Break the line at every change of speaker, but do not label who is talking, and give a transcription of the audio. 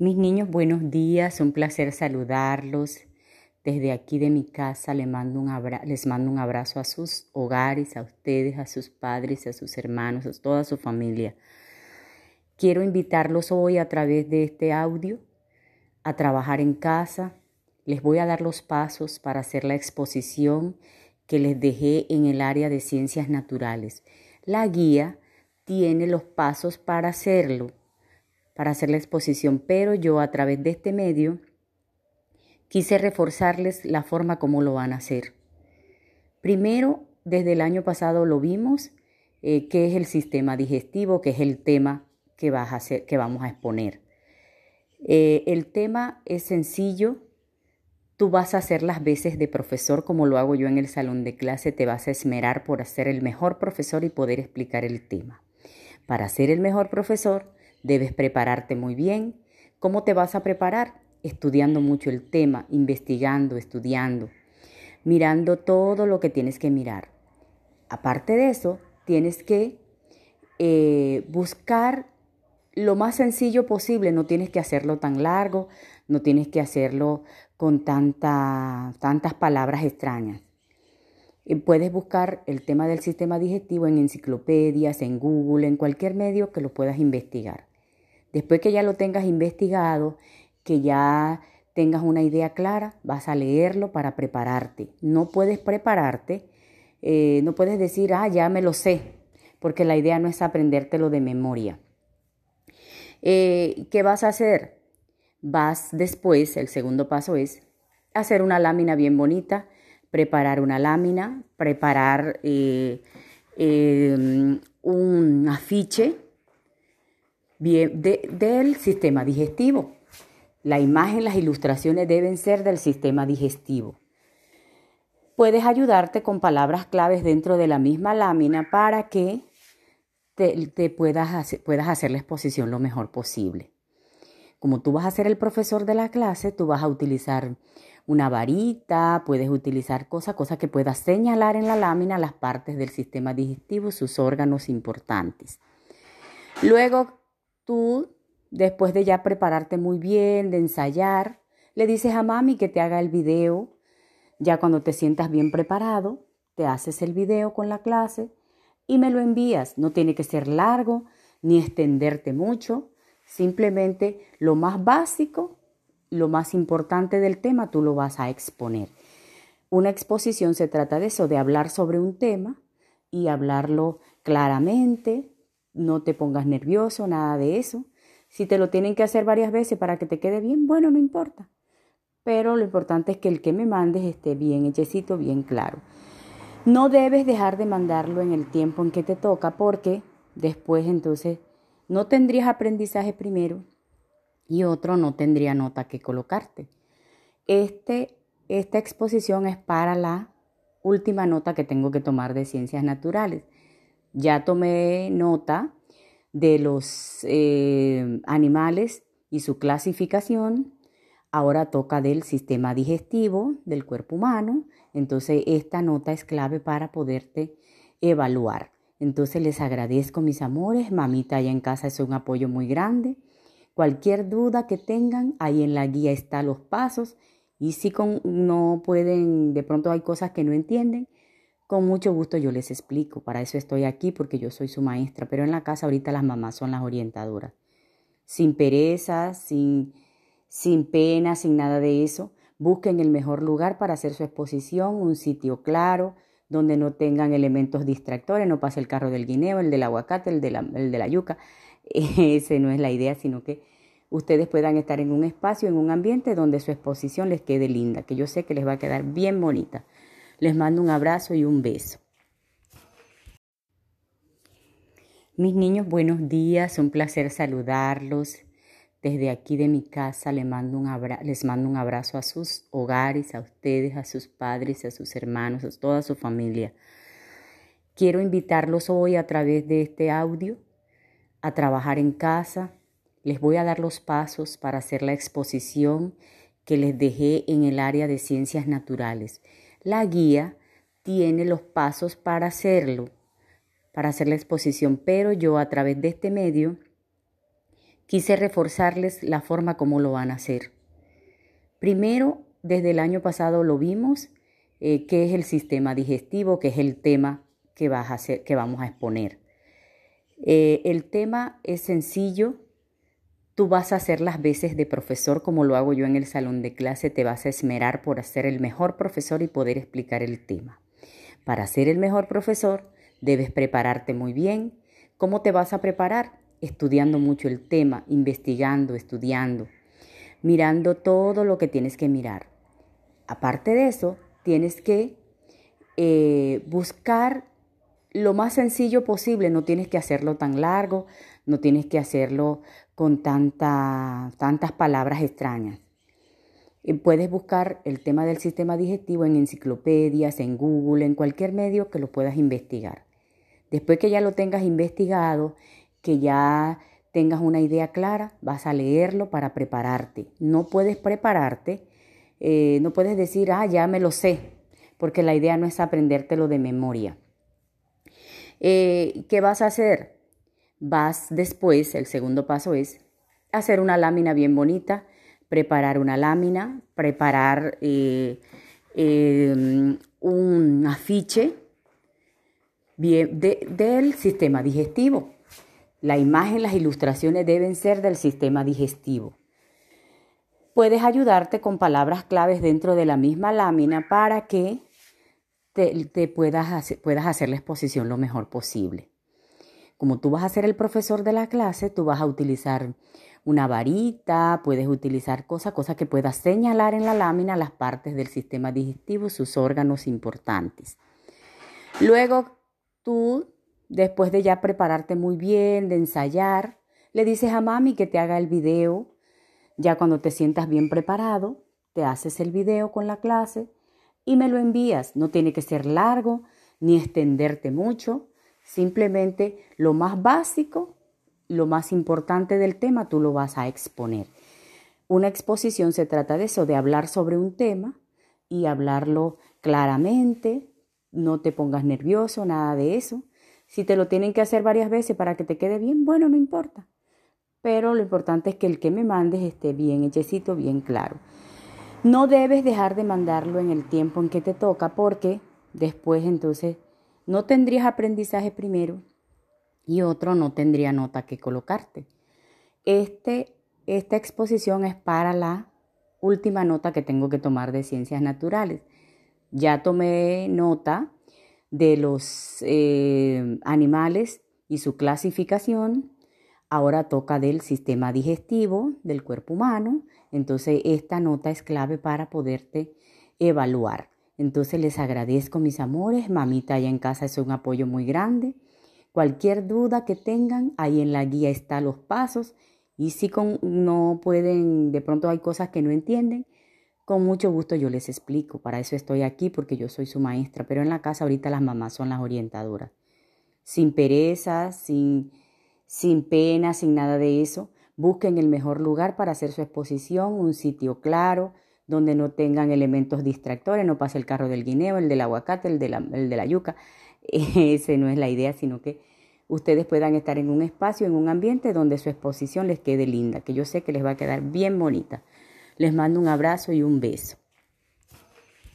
Mis niños, buenos días, un placer saludarlos. Desde aquí de mi casa les mando, un les mando un abrazo a sus hogares, a ustedes, a sus padres, a sus hermanos, a toda su familia. Quiero invitarlos hoy a través de este audio a trabajar en casa. Les voy a dar los pasos para hacer la exposición que les dejé en el área de ciencias naturales. La guía tiene los pasos para hacerlo para hacer la exposición, pero yo a través de este medio quise reforzarles la forma como lo van a hacer. Primero, desde el año pasado lo vimos, eh, qué es el sistema digestivo, que es el tema que, vas a hacer, que vamos a exponer. Eh, el tema es sencillo, tú vas a hacer las veces de profesor como lo hago yo en el salón de clase, te vas a esmerar por ser el mejor profesor y poder explicar el tema. Para ser el mejor profesor, Debes prepararte muy bien. ¿Cómo te vas a preparar? Estudiando mucho el tema, investigando, estudiando, mirando todo lo que tienes que mirar. Aparte de eso, tienes que eh, buscar lo más sencillo posible, no tienes que hacerlo tan largo, no tienes que hacerlo con tanta, tantas palabras extrañas. Eh, puedes buscar el tema del sistema digestivo en enciclopedias, en Google, en cualquier medio que lo puedas investigar. Después que ya lo tengas investigado, que ya tengas una idea clara, vas a leerlo para prepararte. No puedes prepararte, eh, no puedes decir, ah, ya me lo sé, porque la idea no es aprendértelo de memoria. Eh, ¿Qué vas a hacer? Vas después, el segundo paso es hacer una lámina bien bonita, preparar una lámina, preparar eh, un afiche bien, del sistema digestivo. La imagen, las ilustraciones deben ser del sistema digestivo. Puedes ayudarte con palabras claves dentro de la misma lámina para que te, puedas, hacer, puedas hacer la exposición lo mejor posible. Como tú vas a ser el profesor de la clase, tú vas a utilizar una varita, puedes utilizar cosas, cosas que puedas señalar en la lámina las partes del sistema digestivo, sus órganos importantes. Luego después de ya prepararte muy bien, de ensayar, le dices a mami que te haga el video. Ya cuando te sientas bien preparado, te haces el video con la clase y me lo envías. No tiene que ser largo ni extenderte mucho. Simplemente lo más básico, lo más importante del tema, tú lo vas a exponer. Una exposición se trata de eso, de hablar sobre un tema y hablarlo claramente, no te pongas nervioso, nada de eso. Si te lo tienen que hacer varias veces para que te quede bien, bueno, no importa. Pero lo importante es que el que me mandes esté bien hechecito, bien claro. No debes dejar de mandarlo en el tiempo en que te toca porque después entonces no tendrías aprendizaje primero y otro no tendría nota que colocarte. Este, esta exposición es para la última nota que tengo que tomar de ciencias naturales. Ya tomé nota de los eh, animales y su clasificación. Ahora toca del sistema digestivo del cuerpo humano. Entonces esta nota es clave para poderte evaluar. Entonces les agradezco mis amores. Mamita allá en casa es un apoyo muy grande. Cualquier duda que tengan, ahí en la guía están los pasos. Y si con, no pueden, de pronto hay cosas que no entienden, con mucho gusto yo les explico, para eso estoy aquí porque yo soy su maestra, pero en la casa ahorita las mamás son las orientadoras. Sin pereza, sin, sin pena, sin nada de eso. Busquen el mejor lugar para hacer su exposición, un sitio claro, donde no tengan elementos distractores, no pase el carro del guineo, el del aguacate, el de la, el de la yuca. Ese no es la idea, sino que ustedes puedan estar en un espacio, en un ambiente donde su exposición les quede linda, que yo sé que les va a quedar bien bonita. Les mando un abrazo y un beso. Mis niños, buenos días, un placer saludarlos. Desde aquí de mi casa les mando, un les mando un abrazo a sus hogares, a ustedes, a sus padres, a sus hermanos, a toda su familia. Quiero invitarlos hoy a través de este audio a trabajar en casa. Les voy a dar los pasos para hacer la exposición que les dejé en el área de ciencias naturales. La guía tiene los pasos para hacerlo, para hacer la exposición, pero yo a través de este medio quise reforzarles la forma como lo van a hacer. Primero, desde el año pasado lo vimos, eh, qué es el sistema digestivo, que es el tema que, vas a hacer, que vamos a exponer. Eh, el tema es sencillo, tú vas a hacer las veces de profesor como lo hago yo en el salón de clase, te vas a esmerar por ser el mejor profesor y poder explicar el tema. Para ser el mejor profesor, debes prepararte muy bien. ¿Cómo te vas a preparar? Estudiando mucho el tema, investigando, estudiando, mirando todo lo que tienes que mirar. Aparte de eso, tienes que eh, buscar lo más sencillo posible, no tienes que hacerlo tan largo, no tienes que hacerlo con tanta, tantas palabras extrañas. Puedes buscar el tema del sistema digestivo en enciclopedias, en Google, en cualquier medio que lo puedas investigar. Después que ya lo tengas investigado, que ya tengas una idea clara, vas a leerlo para prepararte. No puedes prepararte, eh, no puedes decir, ah, ya me lo sé, porque la idea no es aprendértelo de memoria. Eh, ¿Qué vas a hacer? Vas después, el segundo paso es hacer una lámina bien bonita, preparar una lámina, preparar eh, em, un afiche del sistema digestivo. La imagen, las ilustraciones deben ser del sistema digestivo. Puedes ayudarte con palabras claves dentro de la misma lámina para que te, puedas, hacer, puedas hacer la exposición lo mejor posible. Como tú vas a ser el profesor de la clase, tú vas a utilizar una varita, puedes utilizar cosas, cosas que puedas señalar en la lámina las partes del sistema digestivo, sus órganos importantes. Luego tú, después de ya prepararte muy bien, de ensayar, le dices a mami que te haga el video. Ya cuando te sientas bien preparado, te haces el video con la clase y me lo envías. No tiene que ser largo ni extenderte mucho. Simplemente lo más básico, lo más importante del tema, tú lo vas a exponer. Una exposición se trata de eso, de hablar sobre un tema y hablarlo claramente. No te pongas nervioso, nada de eso. Si te lo tienen que hacer varias veces para que te quede bien, bueno, no importa. Pero lo importante es que el que me mandes esté bien hechecito, bien claro. No debes dejar de mandarlo en el tiempo en que te toca porque después entonces no tendrías aprendizaje primero y otro no tendría nota que colocarte. Este, esta exposición es para la última nota que tengo que tomar de ciencias naturales. Ya tomé nota de los eh, animales y su clasificación. Ahora toca del sistema digestivo del cuerpo humano entonces, esta nota es clave para poderte evaluar. Entonces, les agradezco, mis amores. Mamita allá en casa es un apoyo muy grande. Cualquier duda que tengan, ahí en la guía están los pasos. Y si con, no pueden, de pronto hay cosas que no entienden, con mucho gusto yo les explico. Para eso estoy aquí, porque yo soy su maestra. Pero en la casa ahorita las mamás son las orientadoras. Sin pereza, sin, sin pena, sin nada de eso Busquen el mejor lugar para hacer su exposición, un sitio claro, donde no tengan elementos distractores, no pase el carro del guineo, el del aguacate, el de la, de la yuca. Ese no es la idea, sino que ustedes puedan estar en un espacio, en un ambiente donde su exposición les quede linda, que yo sé que les va a quedar bien bonita. Les mando un abrazo y un beso.